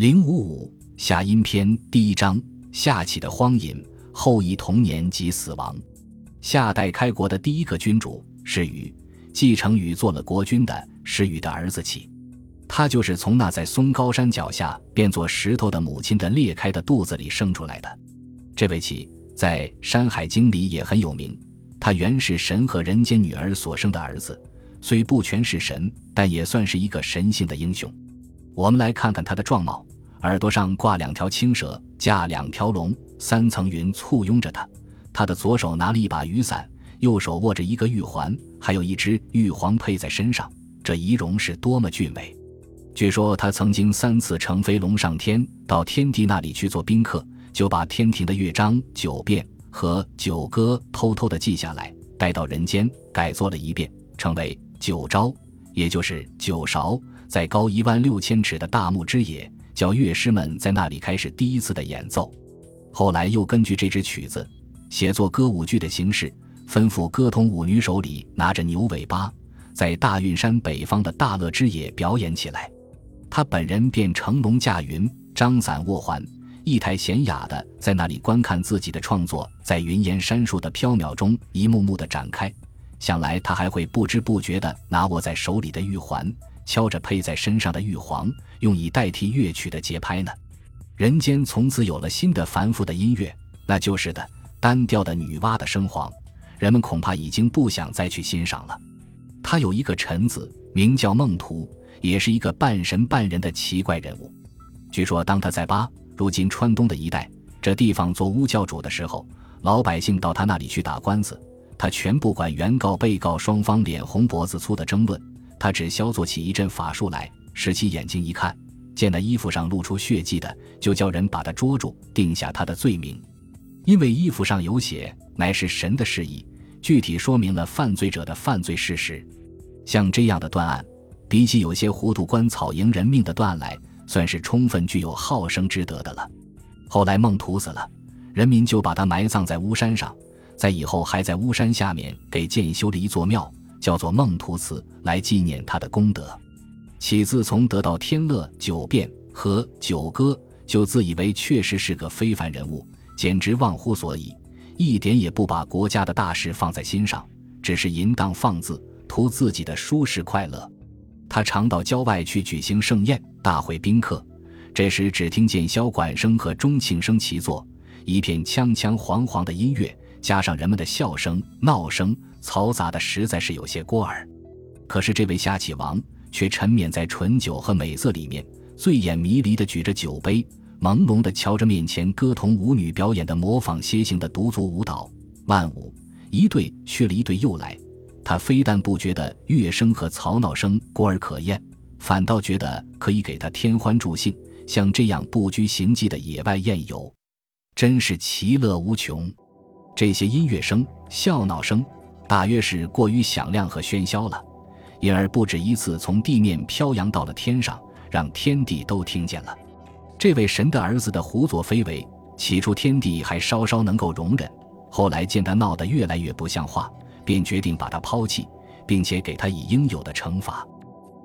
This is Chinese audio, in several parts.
零五五下阴篇第一章：夏启的荒淫，后羿童年即死亡。夏代开国的第一个君主是禹，继承禹做了国君的是禹的儿子启。他就是从那在松高山脚下变作石头的母亲的裂开的肚子里生出来的。这位启在《山海经》里也很有名，他原是神和人间女儿所生的儿子，虽不全是神，但也算是一个神性的英雄。我们来看看他的状貌。耳朵上挂两条青蛇，驾两条龙，三层云簇拥着他。他的左手拿了一把雨伞，右手握着一个玉环，还有一只玉皇佩在身上。这仪容是多么俊美！据说他曾经三次乘飞龙上天，到天帝那里去做宾客，就把天庭的乐章九变和九歌偷偷的记下来，带到人间改作了一遍，称为九招，也就是九勺，在高一万六千尺的大木之野。叫乐师们在那里开始第一次的演奏，后来又根据这支曲子写作歌舞剧的形式，吩咐歌童舞女手里拿着牛尾巴，在大运山北方的大乐之野表演起来。他本人便乘龙驾云，张伞握环，一台娴雅的在那里观看自己的创作，在云烟山树的飘渺中一幕幕的展开。想来他还会不知不觉地拿握在手里的玉环。敲着佩在身上的玉簧，用以代替乐曲的节拍呢。人间从此有了新的繁复的音乐，那就是的单调的女娲的声簧。人们恐怕已经不想再去欣赏了。他有一个臣子，名叫孟图，也是一个半神半人的奇怪人物。据说，当他在巴（如今川东的一带）这地方做巫教主的时候，老百姓到他那里去打官司，他全不管原告、被告双方脸红脖子粗的争论。他只消作起一阵法术来，使其眼睛一看，见那衣服上露出血迹的，就叫人把他捉住，定下他的罪名。因为衣服上有血，乃是神的示意，具体说明了犯罪者的犯罪事实。像这样的断案，比起有些糊涂官草赢人命的断案来，算是充分具有好生之德的了。后来孟图死了，人民就把他埋葬在巫山上，在以后还在巫山下面给建修了一座庙。叫做孟图祠来纪念他的功德。启自从得到天乐九变和九歌，就自以为确实是个非凡人物，简直忘乎所以，一点也不把国家的大事放在心上，只是淫荡放肆，图自己的舒适快乐。他常到郊外去举行盛宴，大会宾客。这时只听见箫管声和钟磬声齐作，一片锵锵煌煌的音乐，加上人们的笑声、闹声。嘈杂的实在是有些过耳，可是这位夏启王却沉湎在醇酒和美色里面，醉眼迷离地举着酒杯，朦胧地瞧着面前歌童舞女表演的模仿楔形的独足舞蹈。万舞一对去了一对又来，他非但不觉得乐声和嘈闹声过耳可厌，反倒觉得可以给他添欢助兴。像这样不拘形迹的野外宴游，真是其乐无穷。这些音乐声、笑闹声。大约是过于响亮和喧嚣了，因而不止一次从地面飘扬到了天上，让天地都听见了。这位神的儿子的胡作非为，起初天帝还稍稍能够容忍，后来见他闹得越来越不像话，便决定把他抛弃，并且给他以应有的惩罚。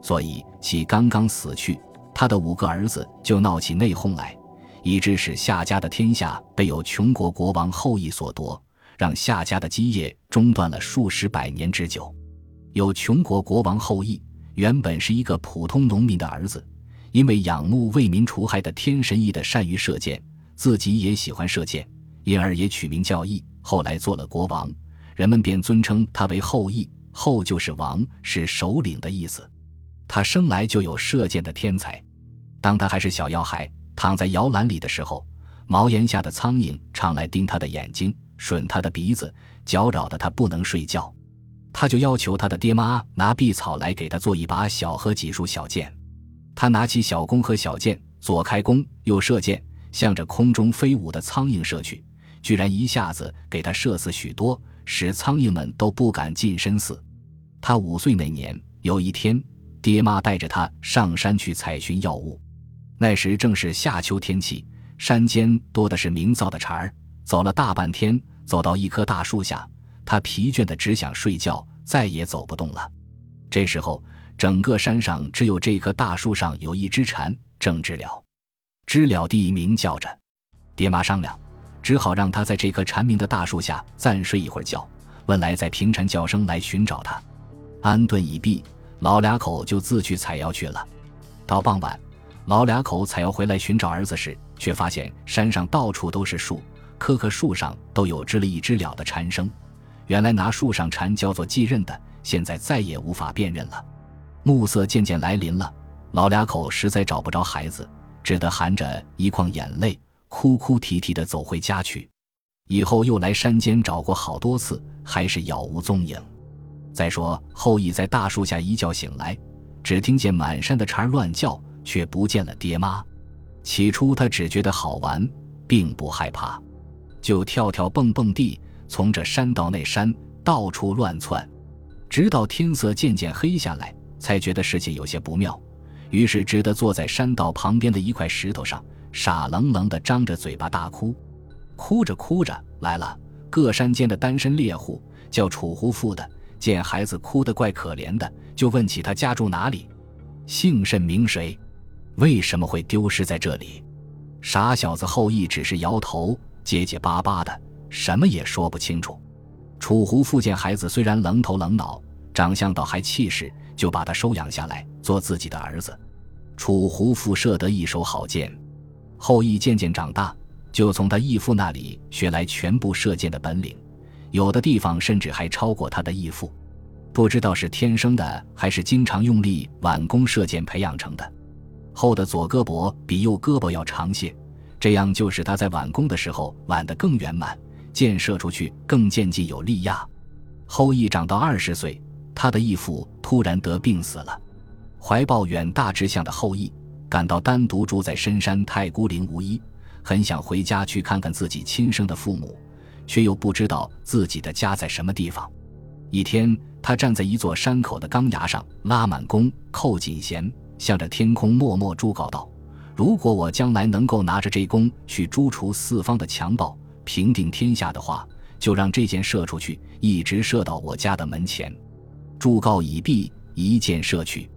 所以其刚刚死去，他的五个儿子就闹起内讧来，以致使夏家的天下被有穷国国王后裔所夺。让夏家的基业中断了数十百年之久。有穷国国王后羿，原本是一个普通农民的儿子，因为仰慕为民除害的天神羿的善于射箭，自己也喜欢射箭，因而也取名叫羿。后来做了国王，人们便尊称他为后羿。后就是王，是首领的意思。他生来就有射箭的天才。当他还是小要孩，躺在摇篮里的时候，茅檐下的苍蝇常来叮他的眼睛。吮他的鼻子，搅扰得他不能睡觉，他就要求他的爹妈拿碧草来给他做一把小和几束小箭。他拿起小弓和小箭，左开弓，右射箭，向着空中飞舞的苍蝇射去，居然一下子给他射死许多，使苍蝇们都不敢近身死。他五岁那年，有一天，爹妈带着他上山去采寻药物，那时正是夏秋天气，山间多的是鸣噪的蝉儿。走了大半天，走到一棵大树下，他疲倦的只想睡觉，再也走不动了。这时候，整个山上只有这棵大树上有一只蝉正知了。知了地鸣叫着。爹妈商量，只好让他在这棵蝉鸣的大树下暂睡一会儿觉，问来在平蝉叫声来寻找他。安顿已毕，老俩口就自去采药去了。到傍晚，老俩口采药回来寻找儿子时，却发现山上到处都是树，棵棵树上都有知了一知了的蝉声。原来拿树上蝉叫做继任的，现在再也无法辨认了。暮色渐渐来临了，老俩口实在找不着孩子，只得含着一眶眼泪，哭哭啼啼地走回家去。以后又来山间找过好多次，还是杳无踪影。再说后羿在大树下一觉醒来，只听见满山的蝉乱叫，却不见了爹妈。起初他只觉得好玩，并不害怕，就跳跳蹦蹦地从这山到那山，到处乱窜，直到天色渐渐黑下来。才觉得事情有些不妙，于是只得坐在山道旁边的一块石头上，傻愣愣地张着嘴巴大哭。哭着哭着来了各山间的单身猎户，叫楚胡妇的，见孩子哭得怪可怜的，就问起他家住哪里，姓甚名谁，为什么会丢失在这里。傻小子后羿只是摇头，结结巴巴的，什么也说不清楚。楚胡父见孩子虽然愣头愣脑，长相倒还气势。就把他收养下来，做自己的儿子。楚胡父射得一手好箭，后羿渐渐长大，就从他义父那里学来全部射箭的本领，有的地方甚至还超过他的义父。不知道是天生的，还是经常用力挽弓射箭培养成的。后的左胳膊比右胳膊要长些，这样就使他在挽弓的时候挽得更圆满，箭射出去更渐进有力压。后羿长到二十岁。他的义父突然得病死了，怀抱远大志向的后羿感到单独住在深山太孤零无依，很想回家去看看自己亲生的父母，却又不知道自己的家在什么地方。一天，他站在一座山口的钢崖上，拉满弓，扣紧弦，向着天空默默祝告道：“如果我将来能够拿着这弓去诛除四方的强暴，平定天下的话，就让这箭射出去，一直射到我家的门前。”祝告已毕，一箭射去。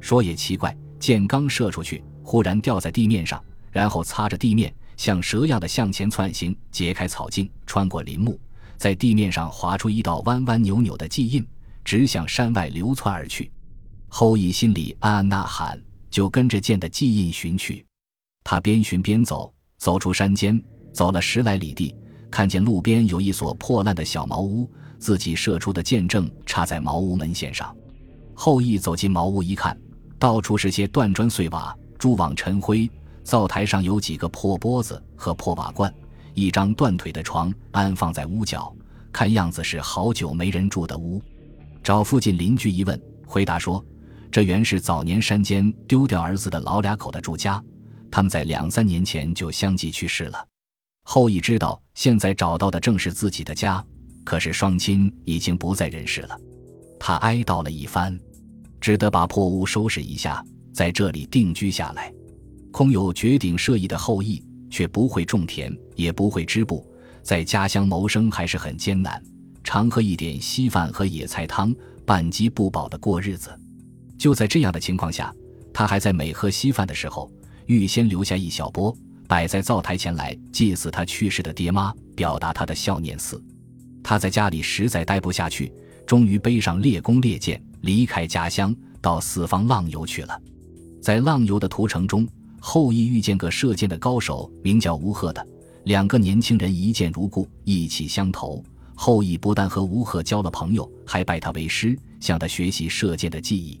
说也奇怪，箭刚射出去，忽然掉在地面上，然后擦着地面，像蛇样的向前窜行，揭开草茎，穿过林木，在地面上划出一道弯弯扭扭的迹印，直向山外流窜而去。后羿心里暗暗呐喊，就跟着箭的迹印寻去。他边寻边走，走出山间，走了十来里地，看见路边有一所破烂的小茅屋。自己射出的箭正插在茅屋门线上，后羿走进茅屋一看，到处是些断砖碎瓦、蛛网尘灰，灶台上有几个破钵子和破瓦罐，一张断腿的床安放在屋角，看样子是好久没人住的屋。找附近邻居一问，回答说，这原是早年山间丢掉儿子的老俩口的住家，他们在两三年前就相继去世了。后羿知道现在找到的正是自己的家。可是双亲已经不在人世了，他哀悼了一番，只得把破屋收拾一下，在这里定居下来。空有绝顶射艺的后羿，却不会种田，也不会织布，在家乡谋生还是很艰难，常喝一点稀饭和野菜汤，半饥不饱的过日子。就在这样的情况下，他还在每喝稀饭的时候，预先留下一小钵，摆在灶台前来祭祀他去世的爹妈，表达他的孝念思。他在家里实在待不下去，终于背上猎弓猎箭，离开家乡，到四方浪游去了。在浪游的途程中，后羿遇见个射箭的高手，名叫吴贺的。两个年轻人一见如故，意气相投。后羿不但和吴贺交了朋友，还拜他为师，向他学习射箭的技艺。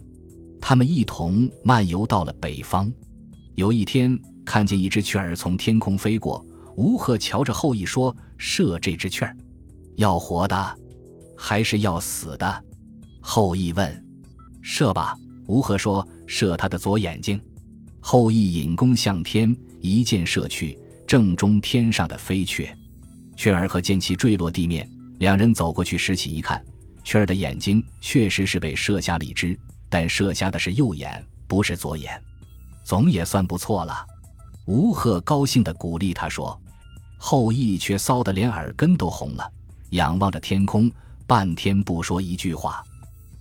他们一同漫游到了北方。有一天，看见一只雀儿从天空飞过，吴贺瞧着后羿说：“射这只雀儿。”要活的，还是要死的？后羿问。射吧，吴贺说。射他的左眼睛。后羿引弓向天，一箭射去，正中天上的飞雀。雀儿和箭气坠落地面。两人走过去拾起一看，雀儿的眼睛确实是被射瞎了一只，但射瞎的是右眼，不是左眼。总也算不错了。吴贺高兴地鼓励他说。后羿却臊得连耳根都红了。仰望着天空，半天不说一句话。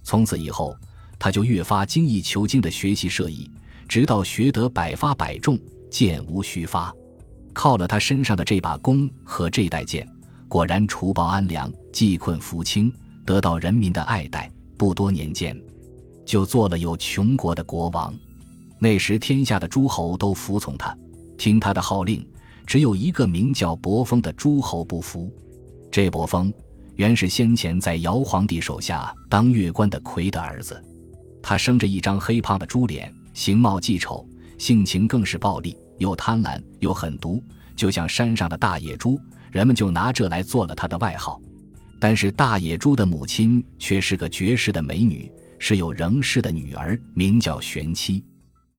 从此以后，他就越发精益求精地学习射艺，直到学得百发百中，箭无虚发。靠了他身上的这把弓和这带箭，果然除暴安良，济困扶倾，得到人民的爱戴。不多年间，就做了有穷国的国王。那时天下的诸侯都服从他，听他的号令。只有一个名叫伯封的诸侯不服。这伯封原是先前在尧皇帝手下当乐官的魁的儿子，他生着一张黑胖的猪脸，形貌既丑，性情更是暴戾，又贪婪又狠毒，就像山上的大野猪。人们就拿这来做了他的外号。但是大野猪的母亲却是个绝世的美女，是有仍氏的女儿，名叫玄妻。